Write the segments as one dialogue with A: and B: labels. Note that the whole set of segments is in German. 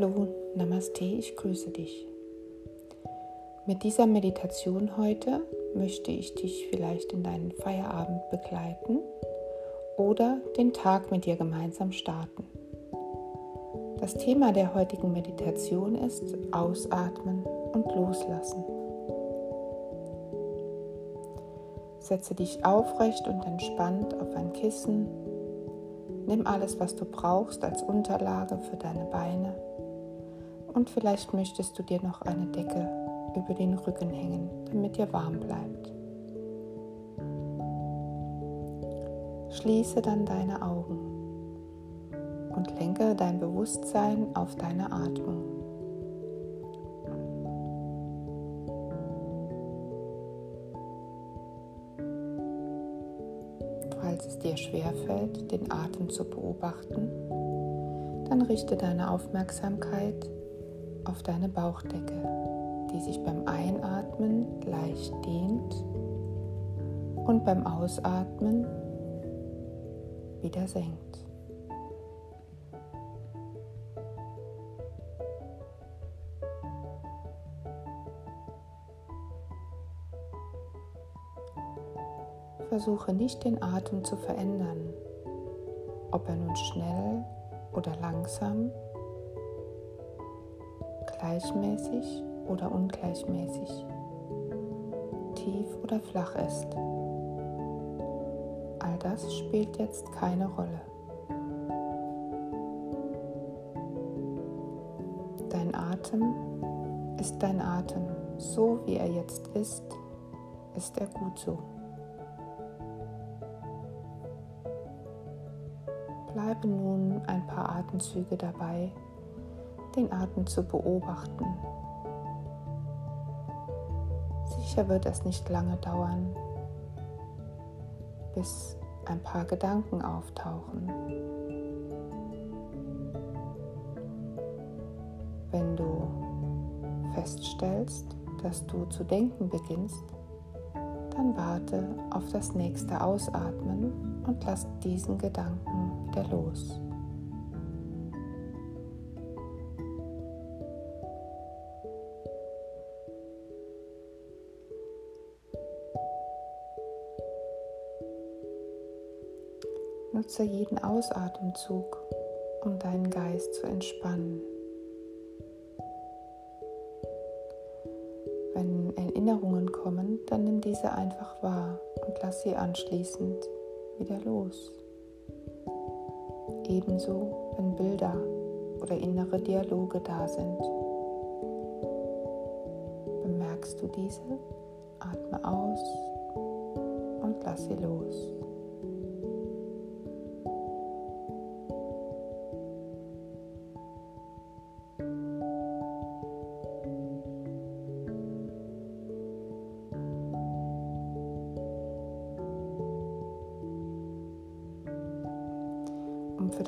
A: Hallo, Namaste, ich grüße dich. Mit dieser Meditation heute möchte ich dich vielleicht in deinen Feierabend begleiten oder den Tag mit dir gemeinsam starten. Das Thema der heutigen Meditation ist Ausatmen und Loslassen. Setze dich aufrecht und entspannt auf ein Kissen. Nimm alles, was du brauchst als Unterlage für deine Beine. Und vielleicht möchtest du dir noch eine Decke über den Rücken hängen, damit dir warm bleibt. Schließe dann deine Augen und lenke dein Bewusstsein auf deine Atmung. Falls es dir schwerfällt, den Atem zu beobachten, dann richte deine Aufmerksamkeit auf deine Bauchdecke, die sich beim Einatmen leicht dehnt und beim Ausatmen wieder senkt. Versuche nicht den Atem zu verändern, ob er nun schnell oder langsam, gleichmäßig oder ungleichmäßig, tief oder flach ist. All das spielt jetzt keine Rolle. Dein Atem ist dein Atem. So wie er jetzt ist, ist er gut so. Bleibe nun ein paar Atemzüge dabei, den Atem zu beobachten. Sicher wird es nicht lange dauern, bis ein paar Gedanken auftauchen. Wenn du feststellst, dass du zu denken beginnst, dann warte auf das nächste Ausatmen und lass diesen Gedanken wieder los. Nutze jeden Ausatemzug, um deinen Geist zu entspannen. Wenn Erinnerungen kommen, dann nimm diese einfach wahr und lass sie anschließend wieder los. Ebenso, wenn Bilder oder innere Dialoge da sind. Bemerkst du diese? Atme aus und lass sie los.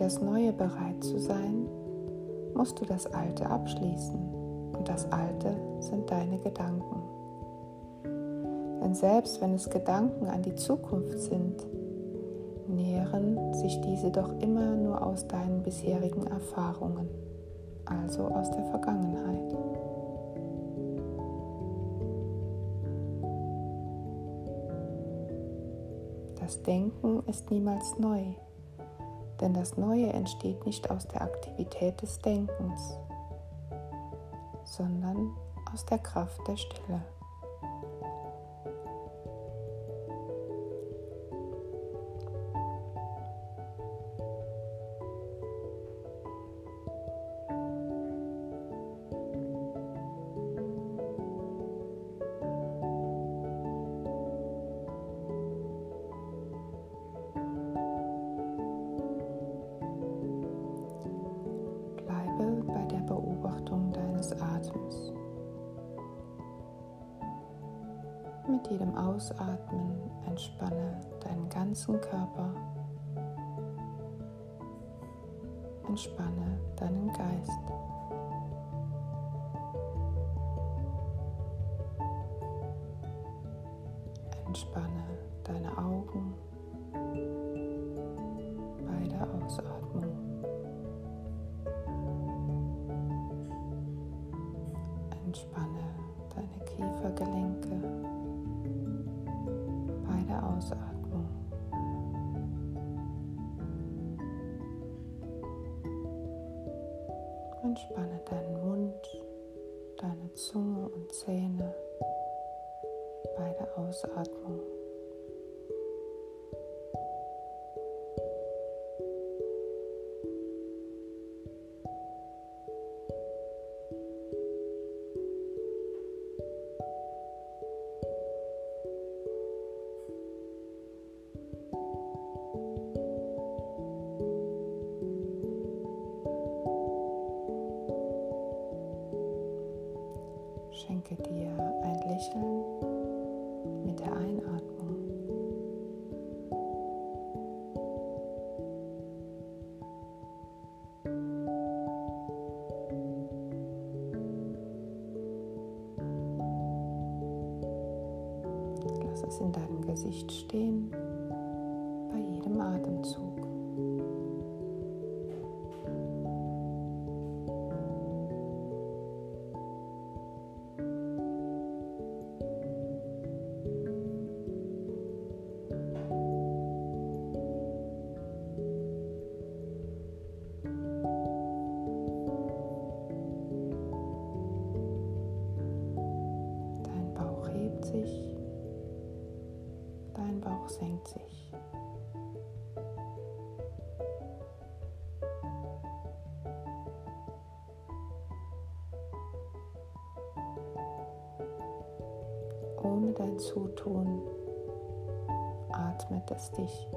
A: Das Neue bereit zu sein, musst du das Alte abschließen. Und das Alte sind deine Gedanken. Denn selbst wenn es Gedanken an die Zukunft sind, nähren sich diese doch immer nur aus deinen bisherigen Erfahrungen, also aus der Vergangenheit. Das Denken ist niemals neu, denn das Neue entsteht nicht aus der Aktivität des Denkens, sondern aus der Kraft der Stille. Jedem Ausatmen entspanne deinen ganzen Körper. Entspanne deinen Geist. Entspanne deine Augen bei der Ausatmung. Entspanne deine Kiefergelenke. Ausatmung. Entspanne deinen Mund, deine Zunge und Zähne bei der Ausatmung. Lächeln mit der Einatmung. Lass es in deinem Gesicht stehen senkt sich. Ohne dein Zutun atmet es dich.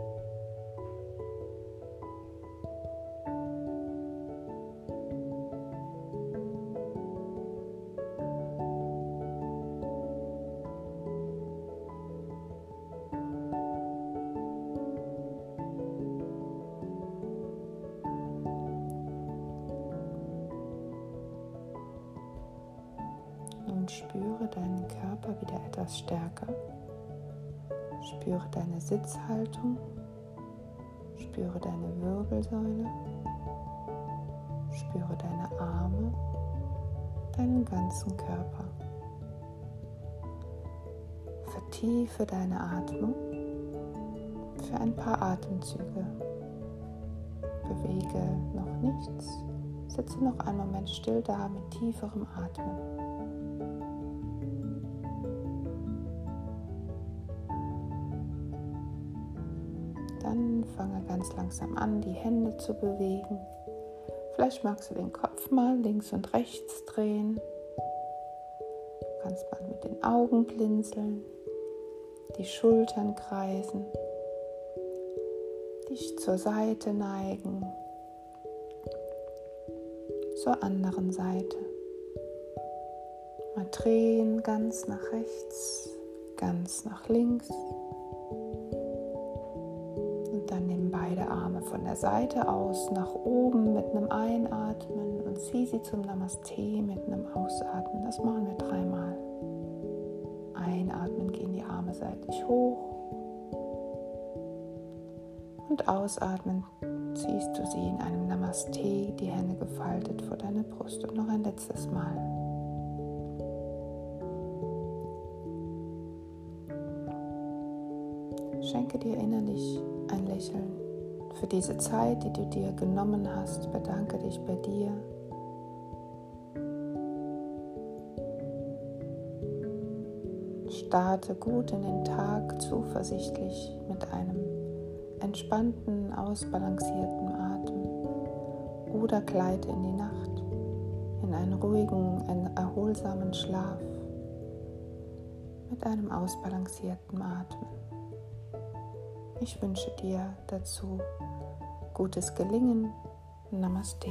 A: Und spüre deinen Körper wieder etwas stärker. Spüre deine Sitzhaltung, spüre deine Wirbelsäule, spüre deine Arme, deinen ganzen Körper. Vertiefe deine Atmung für ein paar Atemzüge. Bewege noch nichts. Sitze noch einen Moment still da mit tieferem Atmen. Dann fange ganz langsam an, die Hände zu bewegen. Vielleicht magst du den Kopf mal links und rechts drehen. Du kannst mal mit den Augen blinzeln, die Schultern kreisen, dich zur Seite neigen, zur anderen Seite. Mal drehen ganz nach rechts, ganz nach links. beide Arme von der Seite aus nach oben mit einem Einatmen und zieh sie zum Namaste mit einem Ausatmen. Das machen wir dreimal. Einatmen gehen die Arme seitlich hoch und ausatmen ziehst du sie in einem Namaste, die Hände gefaltet vor deine Brust und noch ein letztes Mal. Schenke dir innerlich ein Lächeln für diese Zeit, die du dir genommen hast. Bedanke dich bei dir. Starte gut in den Tag zuversichtlich mit einem entspannten, ausbalancierten Atem oder gleite in die Nacht in einen ruhigen, erholsamen Schlaf mit einem ausbalancierten Atem. Ich wünsche dir dazu gutes Gelingen. Namaste.